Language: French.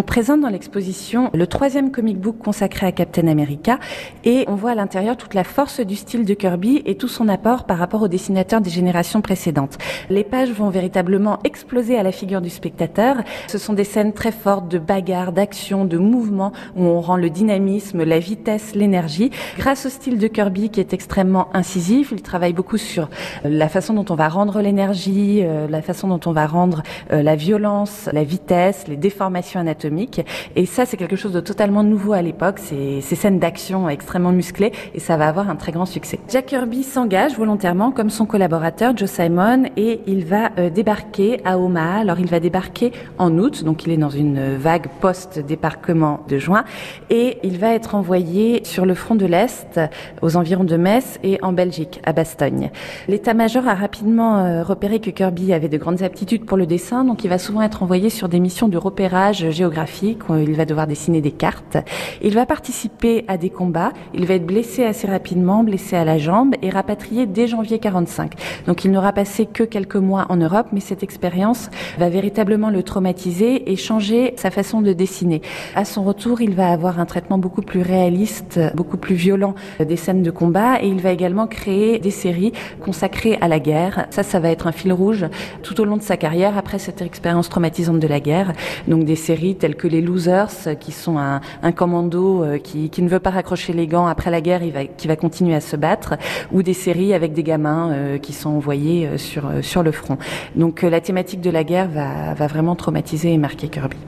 On présente dans l'exposition le troisième comic book consacré à Captain America et on voit à l'intérieur toute la force du style de Kirby et tout son apport par rapport aux dessinateurs des générations précédentes. Les pages vont véritablement exploser à la figure du spectateur. Ce sont des scènes très fortes de bagarre, d'action, de mouvement où on rend le dynamisme, la vitesse, l'énergie. Grâce au style de Kirby qui est extrêmement incisif, il travaille beaucoup sur la façon dont on va rendre l'énergie, euh, la façon dont on va rendre euh, la violence, la vitesse, les déformations anatomiques. Et ça, c'est quelque chose de totalement nouveau à l'époque. C'est ces scènes d'action extrêmement musclées et ça va avoir un très grand succès. Jack Kirby s'engage volontairement comme son collaborateur Joe Simon et il va euh, débarquer à Omaha. Alors il va débarquer en août, donc il est dans une vague post-débarquement de juin et il va être envoyé sur le front de l'Est aux environs de Metz et en Belgique, à Bastogne. L'état-major a rapidement repéré que Kirby avait de grandes aptitudes pour le dessin, donc il va souvent être envoyé sur des missions de repérage géographique, il va devoir dessiner des cartes. Il va participer à des combats, il va être blessé assez rapidement, blessé à la jambe et rapatrié dès janvier 45. Donc il n'aura passé que quelques mois en Europe, mais cette expérience va véritablement le traumatiser et changer sa façon de dessiner. À son retour, il va avoir un traitement beaucoup plus réaliste, beaucoup plus violent des scènes de combat et il va également créer des séries consacrées à la guerre. Ça, ça va être un fil rouge tout au long de sa carrière après cette expérience traumatisante de la guerre. Donc des séries telles que les Losers, qui sont un, commando euh, qui, qui, ne veut pas raccrocher les gants après la guerre, il va, qui va continuer à se battre, ou des séries avec des gamins euh, qui sont envoyés euh, sur, sur le front. Donc la thématique de la guerre va, va vraiment traumatiser et marquer Kirby.